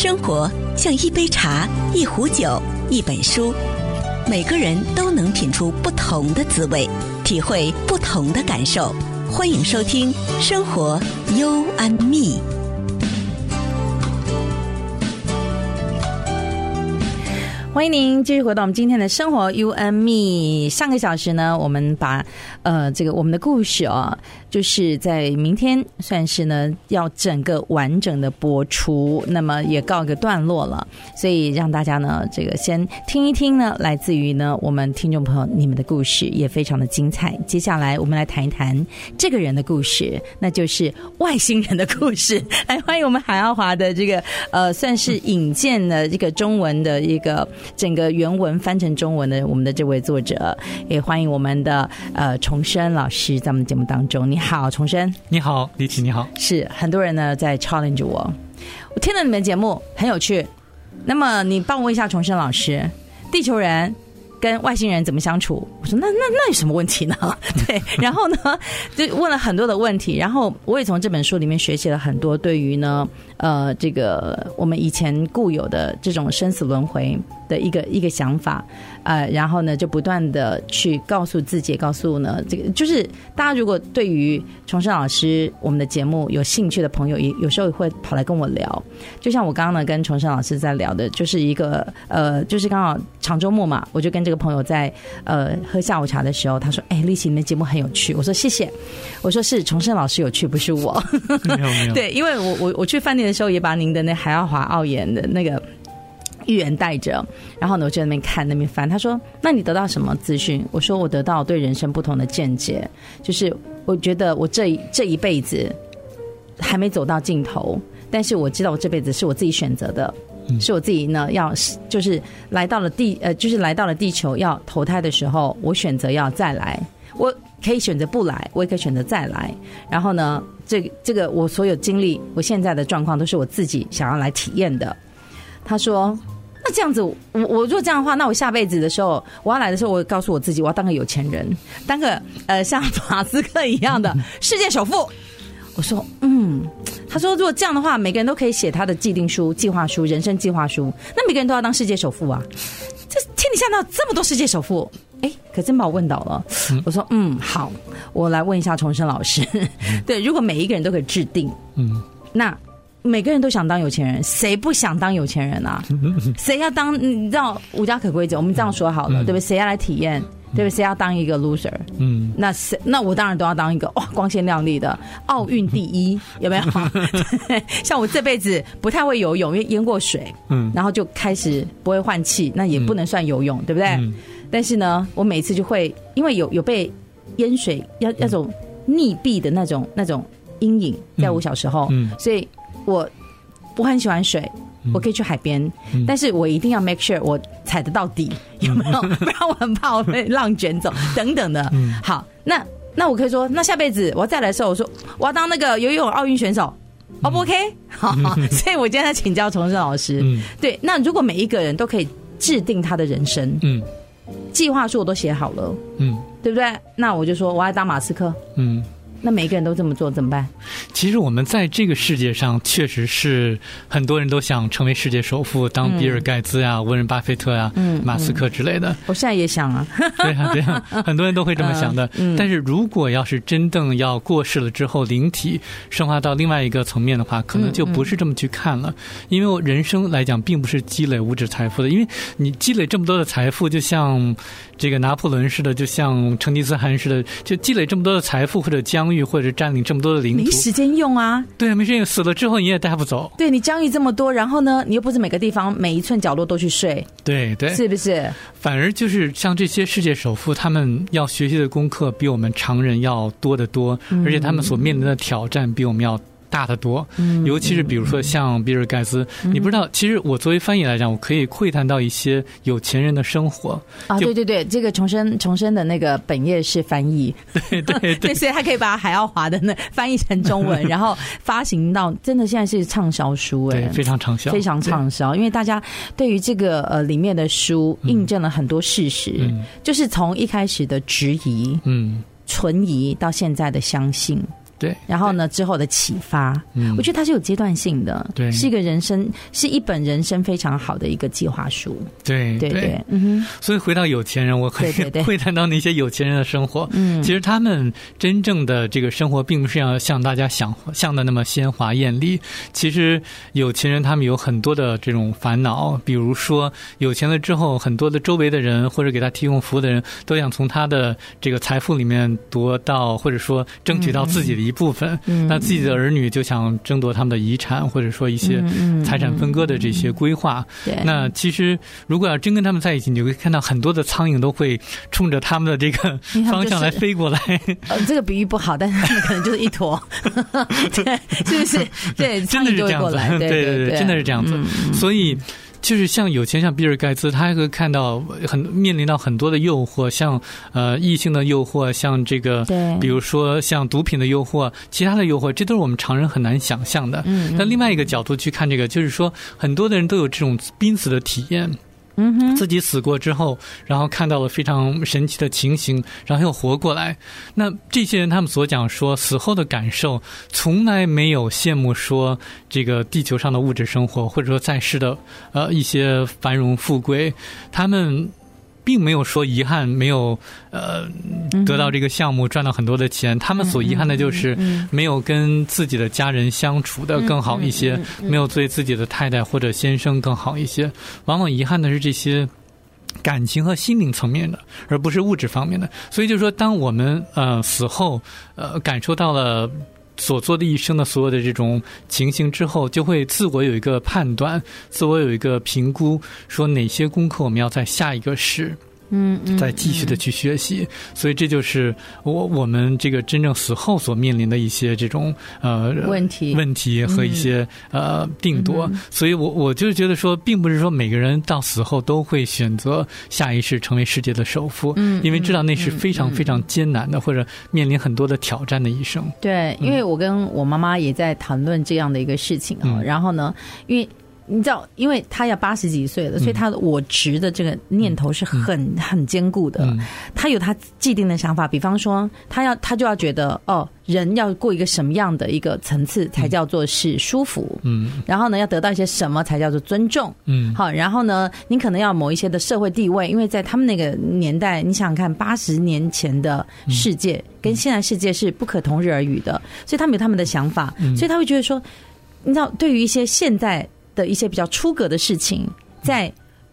生活像一杯茶，一壶酒，一本书，每个人都能品出不同的滋味，体会不同的感受。欢迎收听《生活 You and Me》。欢迎您继续回到我们今天的生活 U N Me。上个小时呢，我们把呃这个我们的故事啊，就是在明天算是呢要整个完整的播出，那么也告一个段落了。所以让大家呢这个先听一听呢，来自于呢我们听众朋友你们的故事也非常的精彩。接下来我们来谈一谈这个人的故事，那就是外星人的故事。来 欢迎我们海奥华的这个呃算是引荐的这个中文的一个。整个原文翻成中文的我们的这位作者，也欢迎我们的呃重生老师在我们的节目当中。你好，重生。你好，李琦。你好。是很多人呢在 challenge 我，我听了你们节目很有趣。那么你帮我问一下重生老师，地球人跟外星人怎么相处？我说那那那有什么问题呢？对，然后呢就问了很多的问题，然后我也从这本书里面学习了很多对于呢呃这个我们以前固有的这种生死轮回。的一个一个想法，呃，然后呢，就不断的去告诉自己，告诉呢，这个就是大家如果对于重生老师我们的节目有兴趣的朋友，也有时候会跑来跟我聊。就像我刚刚呢跟重生老师在聊的，就是一个呃，就是刚好长周末嘛，我就跟这个朋友在呃喝下午茶的时候，他说：“哎，丽琴，你的节目很有趣。”我说：“谢谢。”我说：“是重生老师有趣，不是我。”没有没有。对，因为我我我去饭店的时候，也把您的那海奥华奥研的那个。预言带着，然后呢，我就在那边看那边翻。他说：“那你得到什么资讯？”我说：“我得到对人生不同的见解，就是我觉得我这这一辈子还没走到尽头，但是我知道我这辈子是我自己选择的，是我自己呢要就是来到了地呃，就是来到了地球要投胎的时候，我选择要再来，我可以选择不来，我也可以选择再来。然后呢，这这个我所有经历，我现在的状况都是我自己想要来体验的。”他说。那这样子，我我如果这样的话，那我下辈子的时候，我要来的时候，我告诉我自己，我要当个有钱人，当个呃像马斯克一样的世界首富。我说，嗯，他说，如果这样的话，每个人都可以写他的既定书、计划书、人生计划书，那每个人都要当世界首富啊！这天底下哪有这么多世界首富？哎，可真把我问倒了。我说，嗯，好，我来问一下重生老师。对，如果每一个人都可以制定，嗯，那。每个人都想当有钱人，谁不想当有钱人啊？谁要当？你知道无家可归者，我们这样说好了，嗯、对不对？谁要来体验？对不对？谁要当一个 loser？嗯，那谁？那我当然都要当一个哇，光鲜亮丽的奥运第一，有没有？像我这辈子不太会游泳，因为淹过水，嗯，然后就开始不会换气，那也不能算游泳，对不对？嗯、但是呢，我每次就会因为有有被淹水，要那种溺毙的那种那种阴影，在我小时候，嗯，所以。我我很喜欢水，我可以去海边，嗯、但是我一定要 make sure 我踩得到底，有没有？不然我很怕我被浪卷走等等的。好，那那我可以说，那下辈子我要再来的时候，我说我要当那个游泳奥运选手，O 不 OK？好，所以我今天在请教重生老师。嗯，对，那如果每一个人都可以制定他的人生，嗯，计划书我都写好了，嗯，对不对？那我就说我要当马斯克，嗯。那每个人都这么做怎么办？其实我们在这个世界上，确实是很多人都想成为世界首富，当比尔盖茨呀、嗯、文人巴菲特呀、嗯、马斯克之类的。我现在也想啊，对啊，对啊，很多人都会这么想的。嗯、但是如果要是真正要过世了之后，灵体升华到另外一个层面的话，可能就不是这么去看了。因为我人生来讲，并不是积累物质财富的，因为你积累这么多的财富，就像这个拿破仑似的，就像成吉思汗似的，就积累这么多的财富或者疆域或者占领这么多的领土，没时间用啊！对啊，没时间用，死了之后你也带不走。对，你疆域这么多，然后呢，你又不是每个地方每一寸角落都去睡，对对，是不是？反而就是像这些世界首富，他们要学习的功课比我们常人要多得多，而且他们所面临的挑战比我们要。大得多，尤其是比如说像比尔盖茨，嗯、你不知道，其实我作为翻译来讲，我可以窥探到一些有钱人的生活啊。对对对，这个重生重生的那个本业是翻译，对 对对，对，所以他可以把海奥华的那翻译成中文，然后发行到真的现在是畅销书哎，非常畅销，非常畅销，因为大家对于这个呃里面的书印证了很多事实，就是从一开始的质疑，嗯，存疑到现在的相信。对，然后呢之后的启发，嗯，我觉得它是有阶段性的，对，是一个人生，是一本人生非常好的一个计划书，对对对，嗯哼。所以回到有钱人，我可以会谈到那些有钱人的生活，嗯，其实他们真正的这个生活，并不是要像大家想象的那么鲜华艳丽。其实有钱人他们有很多的这种烦恼，比如说有钱了之后，很多的周围的人或者给他提供服务的人都想从他的这个财富里面夺到，或者说争取到自己的一部分。嗯，那自己的儿女就想争夺他们的遗产，或者说一些财产分割的这些规划。对，那其实如果要真跟他们在一起，你就会看到很多的苍蝇都会冲着他们的这个 方向来飞过来。呃，这个比喻不好，但是他 们可能就是一坨，对，是不是？对，真的是这样子。对对对，真的是这样子。所以。就是像有钱，像比尔盖茨，他还会看到很面临到很多的诱惑，像呃异性的诱惑，像这个，对，比如说像毒品的诱惑，其他的诱惑，这都是我们常人很难想象的。嗯，那另外一个角度去看这个，就是说很多的人都有这种濒死的体验。嗯哼，自己死过之后，然后看到了非常神奇的情形，然后又活过来。那这些人他们所讲说死后的感受，从来没有羡慕说这个地球上的物质生活，或者说在世的呃一些繁荣富贵，他们。并没有说遗憾，没有呃得到这个项目赚到很多的钱。他们所遗憾的就是没有跟自己的家人相处的更好一些，没有对自己的太太或者先生更好一些。往往遗憾的是这些感情和心灵层面的，而不是物质方面的。所以就是说，当我们呃死后呃感受到了。所做的一生的所有的这种情形之后，就会自我有一个判断，自我有一个评估，说哪些功课我们要在下一个世。嗯，再继续的去学习，所以这就是我我们这个真正死后所面临的一些这种呃问题。问题和一些呃定夺。所以我我就觉得说，并不是说每个人到死后都会选择下一世成为世界的首富，嗯，因为知道那是非常非常艰难的，或者面临很多的挑战的一生。对，因为我跟我妈妈也在谈论这样的一个事情啊，然后呢，因为。你知道，因为他要八十几岁了，所以他的我执的这个念头是很、嗯、很坚固的。他有他既定的想法，比方说，他要他就要觉得，哦，人要过一个什么样的一个层次才叫做是舒服？嗯，然后呢，要得到一些什么才叫做尊重？嗯，好，然后呢，你可能要某一些的社会地位，因为在他们那个年代，你想想看，八十年前的世界跟现在世界是不可同日而语的，所以他们有他们的想法，所以他会觉得说，你知道，对于一些现在。的一些比较出格的事情，在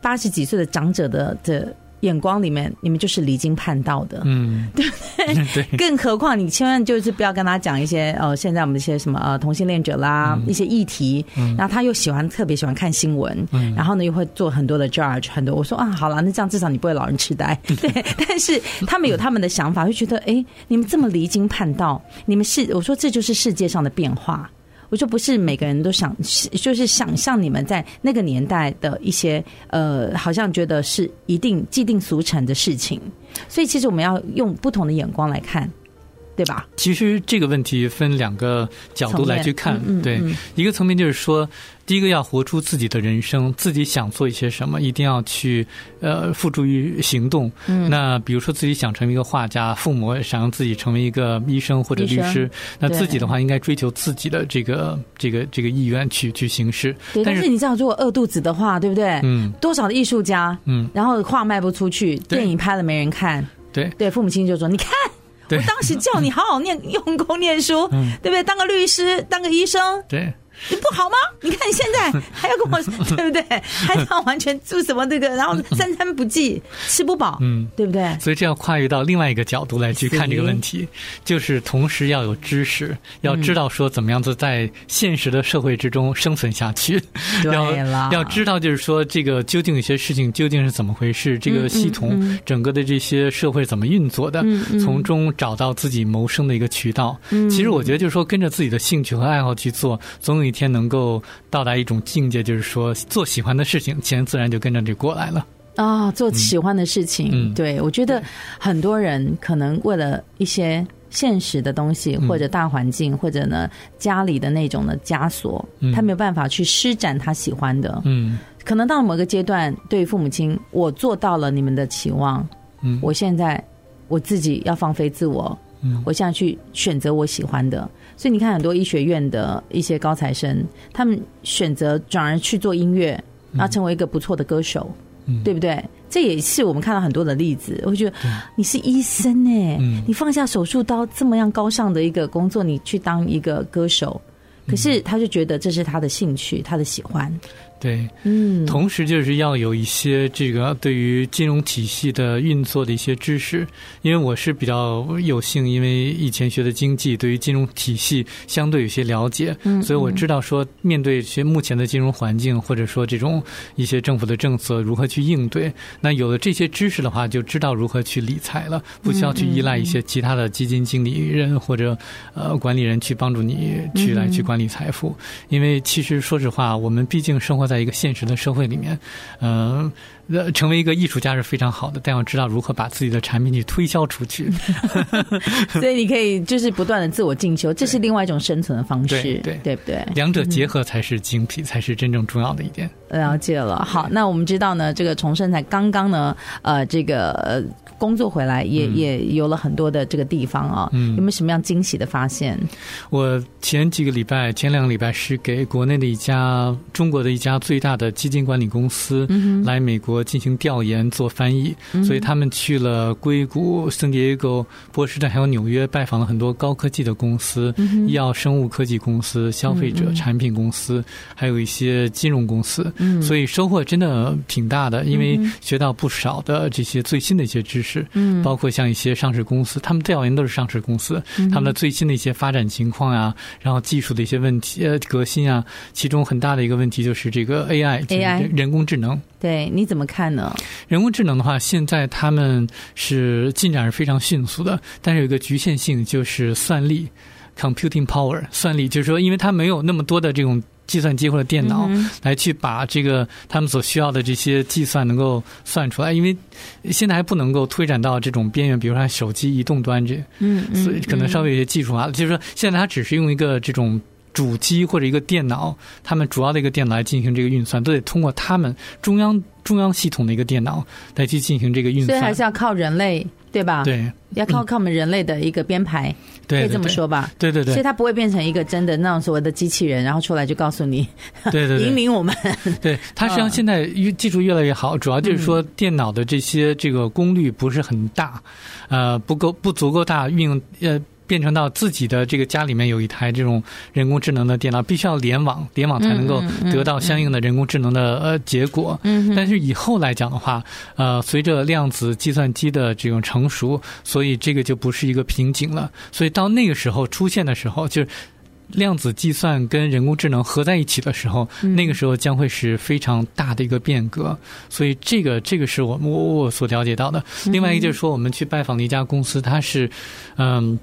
八十几岁的长者的的眼光里面，你们就是离经叛道的，嗯，对不对？对。更何况你千万就是不要跟他讲一些呃，现在我们一些什么呃同性恋者啦，一些议题，然后他又喜欢特别喜欢看新闻，然后呢又会做很多的 judge，很多。我说啊，好了，那这样至少你不会老人痴呆，对。但是他们有他们的想法，会觉得哎，你们这么离经叛道，你们是我说这就是世界上的变化。我说不是每个人都想，就是想象你们在那个年代的一些呃，好像觉得是一定既定俗成的事情，所以其实我们要用不同的眼光来看。对吧？其实这个问题分两个角度来去看。嗯嗯、对，一个层面就是说，第一个要活出自己的人生，自己想做一些什么，一定要去呃付诸于行动。嗯，那比如说自己想成为一个画家，父母想让自己成为一个医生或者律师，那自己的话应该追求自己的这个这个这个意愿去去行事。对，但是，但是你知道，如果饿肚子的话，对不对？嗯，多少的艺术家，嗯，然后画卖不出去，电影拍了没人看，对对，父母亲就说你看。我当时叫你好好念，用功念书，嗯、对不对？当个律师，当个医生，对。你不好吗？你看你现在 还要跟我，对不对？还要完全做什么这个，然后三餐不继，吃不饱，嗯，对不对？所以这要跨越到另外一个角度来去看这个问题，就是同时要有知识，要知道说怎么样子在现实的社会之中生存下去。要要知道就是说这个究竟有些事情究竟是怎么回事，这个系统整个的这些社会怎么运作的，从中找到自己谋生的一个渠道。其实我觉得就是说跟着自己的兴趣和爱好去做，总有。一天能够到达一种境界，就是说做喜欢的事情，钱自然就跟着就过来了。啊、哦，做喜欢的事情，嗯、对，我觉得很多人可能为了一些现实的东西，或者大环境，嗯、或者呢家里的那种的枷锁，嗯、他没有办法去施展他喜欢的。嗯，可能到了某个阶段，对于父母亲，我做到了你们的期望。嗯，我现在我自己要放飞自我。嗯，我现在去选择我喜欢的。所以你看，很多医学院的一些高材生，他们选择转而去做音乐，然后成为一个不错的歌手，嗯，对不对？这也是我们看到很多的例子。我觉得你是医生哎，你放下手术刀这么样高尚的一个工作，你去当一个歌手，可是他就觉得这是他的兴趣，他的喜欢。对，嗯，同时就是要有一些这个对于金融体系的运作的一些知识，因为我是比较有幸，因为以前学的经济，对于金融体系相对有些了解，嗯，所以我知道说面对一些目前的金融环境，或者说这种一些政府的政策如何去应对。那有了这些知识的话，就知道如何去理财了，不需要去依赖一些其他的基金经理人或者呃管理人去帮助你去来去管理财富，因为其实说实话，我们毕竟生活。在一个现实的社会里面，嗯、成为一个艺术家是非常好的，但要知道如何把自己的产品去推销出去。所以你可以就是不断的自我进修，这是另外一种生存的方式，对对，对不对？两者结合才是精辟，嗯、才是真正重要的一点。了解了，好，那我们知道呢，这个重生才刚刚呢，呃，这个呃。工作回来也也有了很多的这个地方啊，嗯，有没有什么样惊喜的发现？我前几个礼拜，前两个礼拜是给国内的一家中国的一家最大的基金管理公司来美国进行调研做翻译，嗯，所以他们去了硅谷、圣地亚哥、波士顿还有纽约，拜访了很多高科技的公司、医药生物科技公司、消费者产品公司，还有一些金融公司，所以收获真的挺大的，因为学到不少的这些最新的一些知识。嗯，包括像一些上市公司，他们调研都是上市公司，他们的最新的一些发展情况啊，然后技术的一些问题呃革新啊，其中很大的一个问题就是这个 AI，AI 人工智能。对，你怎么看呢？人工智能的话，现在他们是进展是非常迅速的，但是有一个局限性，就是算力 （computing power），算力就是说，因为它没有那么多的这种。计算机或者电脑来去把这个他们所需要的这些计算能够算出来，因为现在还不能够推展到这种边缘，比如说手机移动端这，嗯，所以可能稍微有些技术啊。就是说，现在它只是用一个这种主机或者一个电脑，他们主要的一个电脑来进行这个运算，都得通过他们中央中央系统的一个电脑来去进行这个运算，所以还是要靠人类。对吧？对，要靠靠我们人类的一个编排，对，可以这么说吧？对对对，所以它不会变成一个真的那种所谓的机器人，然后出来就告诉你，对 对，引领我们。对，它实际上现在越技术越来越好，主要就是说电脑的这些这个功率不是很大，呃，不够不足够大，运用呃。变成到自己的这个家里面有一台这种人工智能的电脑，必须要联网，联网才能够得到相应的人工智能的呃结果。嗯，但是以后来讲的话，呃，随着量子计算机的这种成熟，所以这个就不是一个瓶颈了。所以到那个时候出现的时候，就是量子计算跟人工智能合在一起的时候，那个时候将会是非常大的一个变革。所以这个这个是我我我所了解到的。另外一个就是说，我们去拜访的一家公司，它是嗯。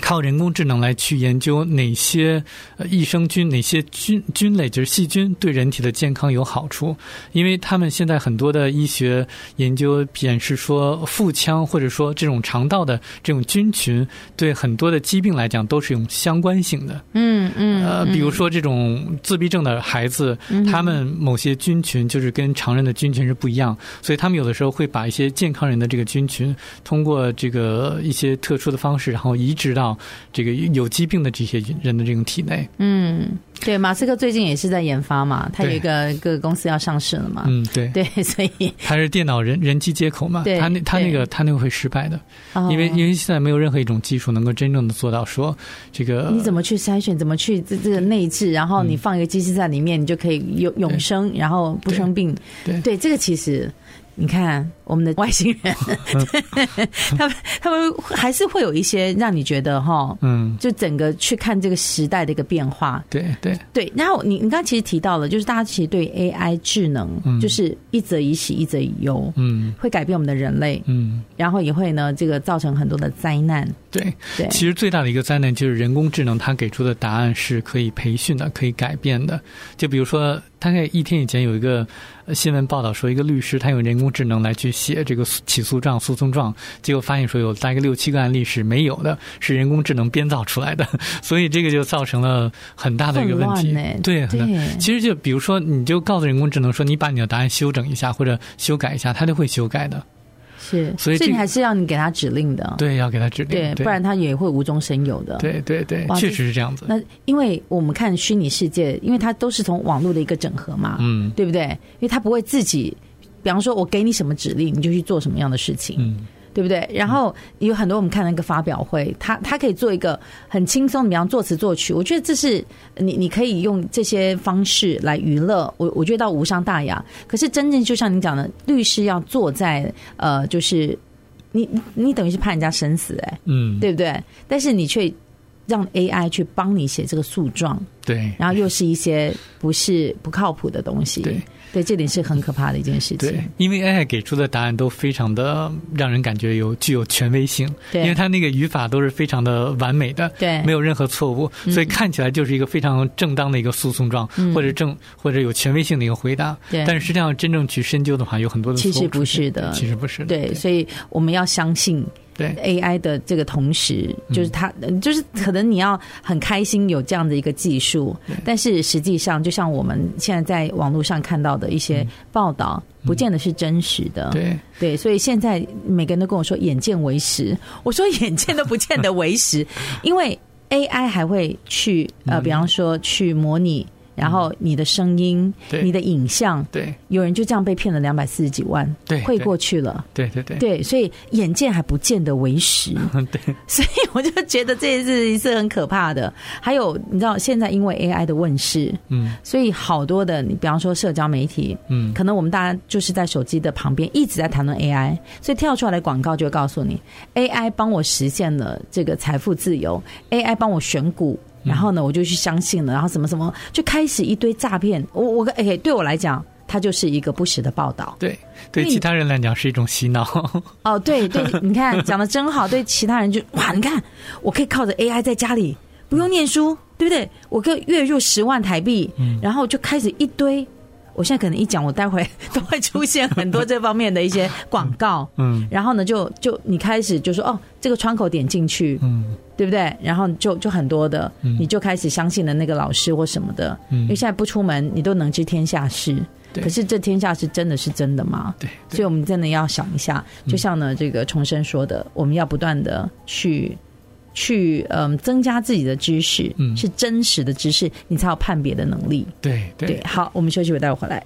靠人工智能来去研究哪些益生菌、哪些菌菌类，就是细菌对人体的健康有好处。因为他们现在很多的医学研究显示说，腹腔或者说这种肠道的这种菌群，对很多的疾病来讲都是有相关性的。嗯嗯。呃，比如说这种自闭症的孩子，他们某些菌群就是跟常人的菌群是不一样，所以他们有的时候会把一些健康人的这个菌群，通过这个一些特殊的方式，然后移植到。这个有疾病的这些人的这种体内，嗯，对，马斯克最近也是在研发嘛，他有一个一个公司要上市了嘛，嗯，对，对，所以他是电脑人人机接口嘛，对，他那他那个他那个会失败的，因为因为现在没有任何一种技术能够真正的做到说这个，你怎么去筛选，怎么去这这个内置，然后你放一个机器在里面，你就可以永永生，然后不生病，对，对，这个其实。你看，我们的外星人，他们他们还是会有一些让你觉得哈，嗯，就整个去看这个时代的一个变化，对对。对。然后你你刚刚其实提到了，就是大家其实对 AI 智能，就是一则以喜，一则以忧，嗯，会改变我们的人类，嗯，然后也会呢，这个造成很多的灾难。对。对，其实最大的一个灾难就是人工智能，它给出的答案是可以培训的，可以改变的。就比如说，大概一天以前有一个。新闻报道说，一个律师他用人工智能来去写这个起诉状、诉讼状，结果发现说有大概六七个案例是没有的，是人工智能编造出来的，所以这个就造成了很大的一个问题。对，对，其实就比如说，你就告诉人工智能说，你把你的答案修整一下或者修改一下，它就会修改的。是，所以、这个、所以你还是要你给他指令的，对，要给他指令，对，对不然他也会无中生有的。对对对，确实是这样子。那因为我们看虚拟世界，因为它都是从网络的一个整合嘛，嗯，对不对？因为他不会自己，比方说我给你什么指令，你就去做什么样的事情，嗯。对不对？然后有很多我们看那个发表会，他他可以做一个很轻松，比方作词作曲，我觉得这是你你可以用这些方式来娱乐，我我觉得倒无伤大雅。可是真正就像你讲的，律师要坐在呃，就是你你等于是判人家生死，哎，嗯，对不对？但是你却让 AI 去帮你写这个诉状，对，然后又是一些不是不靠谱的东西，对。对，这点是很可怕的一件事情。对，因为 AI 给出的答案都非常的让人感觉有具有权威性。对，因为它那个语法都是非常的完美的，对，没有任何错误，所以看起来就是一个非常正当的一个诉讼状，嗯、或者正或者有权威性的一个回答。对，但是实际上真正去深究的话，有很多的。其实不是的，其实不是的。对，对，所以我们要相信。对 AI 的这个同时，就是它，就是可能你要很开心有这样的一个技术，但是实际上，就像我们现在在网络上看到的一些报道，不见得是真实的。对。对，所以现在每个人都跟我说“眼见为实”，我说“眼见都不见得为实”，因为 AI 还会去呃，比方说去模拟。然后你的声音，对。你的影像，对，有人就这样被骗了两百四十几万，对，汇过去了，对对对，对，所以眼见还不见得为实，对，所以我就觉得这件事情是很可怕的。还有，你知道现在因为 AI 的问世，嗯，所以好多的，你比方说社交媒体，嗯，可能我们大家就是在手机的旁边一直在谈论 AI，所以跳出来的广告就会告诉你，AI 帮我实现了这个财富自由，AI 帮我选股。然后呢，我就去相信了，然后什么什么，就开始一堆诈骗。我我哎，对我来讲，它就是一个不实的报道。对，对其他人来讲是一种洗脑。哦，对对，你看讲的真好。对其他人就哇，你看我可以靠着 AI 在家里不用念书，对不对？我可以月入十万台币，然后就开始一堆。我现在可能一讲，我待会 都会出现很多这方面的一些广告。嗯，然后呢，就就你开始就说哦，这个窗口点进去，嗯，对不对？然后就就很多的，你就开始相信了那个老师或什么的。嗯，因为现在不出门，你都能知天下事。对，可是这天下是真的是真的吗？对，所以我们真的要想一下。就像呢，这个重生说的，我们要不断的去去嗯增加自己的知识，嗯，是真实的知识，你才有判别的能力。对对，对，好，我们休息会，待会回来。